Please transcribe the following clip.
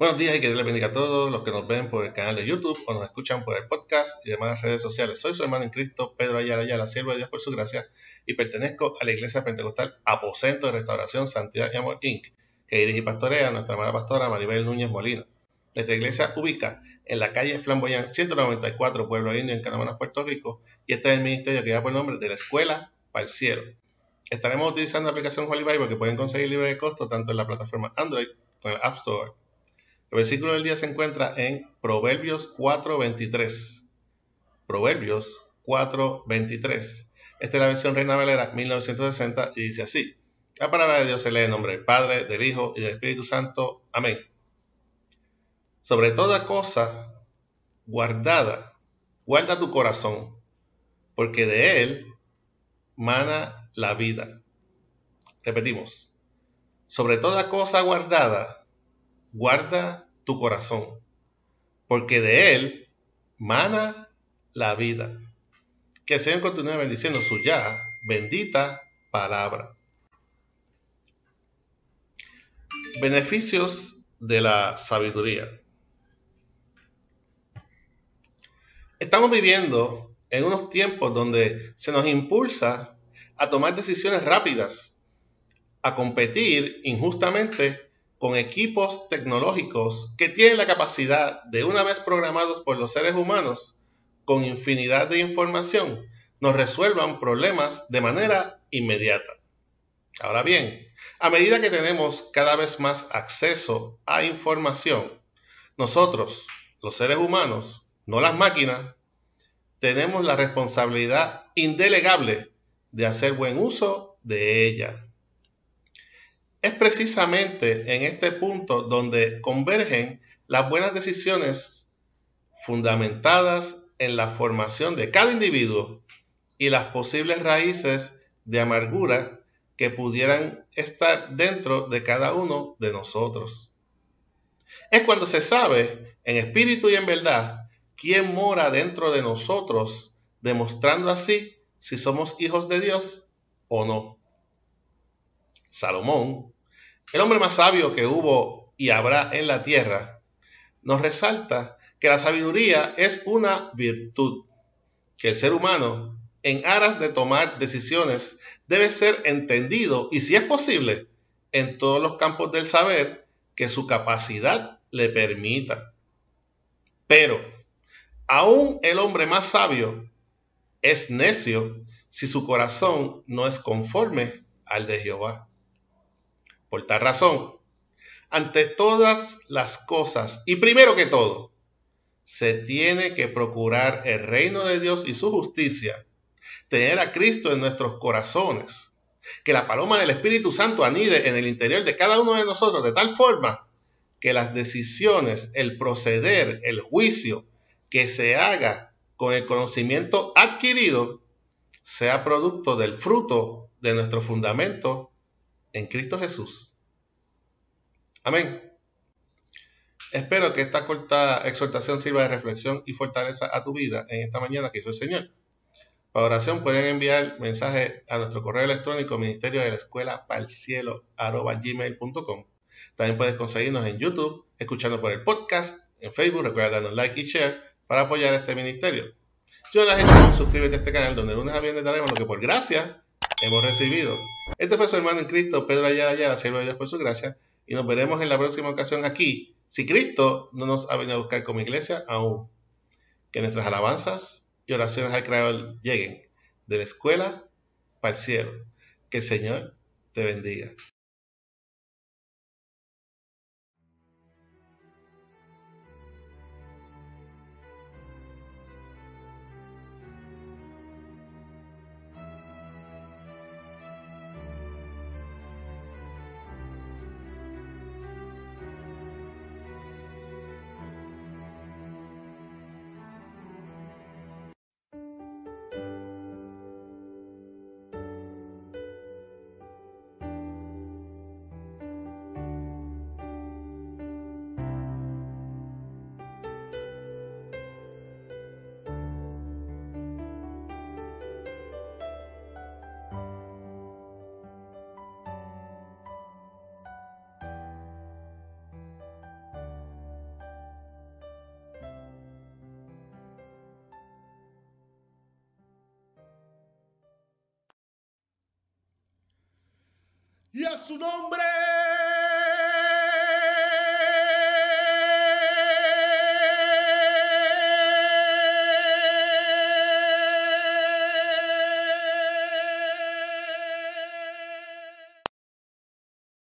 Buenos días y que Dios les bendiga a todos los que nos ven por el canal de YouTube o nos escuchan por el podcast y demás redes sociales. Soy su hermano en Cristo, Pedro Ayala Ayala, siervo de Dios por su gracia, y pertenezco a la Iglesia Pentecostal Aposento de Restauración Santidad y Amor Inc., que dirige y pastorea nuestra amada pastora Maribel Núñez Molina. Nuestra iglesia ubica en la calle Flamboyán 194, Pueblo Indio, en Canamanas, Puerto Rico, y este es el ministerio que lleva por nombre de la Escuela para el Cielo. Estaremos utilizando la aplicación Holy Bible que pueden conseguir libre de costo tanto en la plataforma Android como en el App Store el versículo del día se encuentra en Proverbios 4.23. Proverbios 4.23. Esta es la versión Reina Valera 1960 y dice así. La palabra de Dios se lee en nombre del Padre, del Hijo y del Espíritu Santo. Amén. Sobre toda cosa guardada, guarda tu corazón, porque de él mana la vida. Repetimos. Sobre toda cosa guardada, guarda tu corazón, porque de él mana la vida. Que el Señor continúe bendiciendo su ya bendita palabra. Beneficios de la sabiduría. Estamos viviendo en unos tiempos donde se nos impulsa a tomar decisiones rápidas, a competir injustamente con equipos tecnológicos que tienen la capacidad de una vez programados por los seres humanos con infinidad de información, nos resuelvan problemas de manera inmediata. Ahora bien, a medida que tenemos cada vez más acceso a información, nosotros, los seres humanos, no las máquinas, tenemos la responsabilidad indelegable de hacer buen uso de ella. Es precisamente en este punto donde convergen las buenas decisiones fundamentadas en la formación de cada individuo y las posibles raíces de amargura que pudieran estar dentro de cada uno de nosotros. Es cuando se sabe en espíritu y en verdad quién mora dentro de nosotros, demostrando así si somos hijos de Dios o no. Salomón, el hombre más sabio que hubo y habrá en la tierra, nos resalta que la sabiduría es una virtud, que el ser humano, en aras de tomar decisiones, debe ser entendido y, si es posible, en todos los campos del saber que su capacidad le permita. Pero, aún el hombre más sabio es necio si su corazón no es conforme al de Jehová. Por tal razón, ante todas las cosas, y primero que todo, se tiene que procurar el reino de Dios y su justicia, tener a Cristo en nuestros corazones, que la paloma del Espíritu Santo anide en el interior de cada uno de nosotros de tal forma que las decisiones, el proceder, el juicio que se haga con el conocimiento adquirido sea producto del fruto de nuestro fundamento en Cristo Jesús. Amén. Espero que esta corta exhortación sirva de reflexión y fortaleza a tu vida en esta mañana que hizo el Señor. Para oración pueden enviar mensajes a nuestro correo electrónico ministerio de la escuela gmail.com. También puedes conseguirnos en YouTube, escuchando por el podcast, en Facebook, recuerda darnos like y share para apoyar este ministerio. Yo la gente suscríbete a este canal donde lunes a viernes daremos lo que por gracia hemos recibido. Este fue su hermano en Cristo, Pedro Ayala Ayala, siervo de Dios por su gracia, y nos veremos en la próxima ocasión aquí, si Cristo no nos ha venido a buscar como iglesia aún. Que nuestras alabanzas y oraciones al Creador lleguen de la escuela para el cielo. Que el Señor te bendiga. Y a su nombre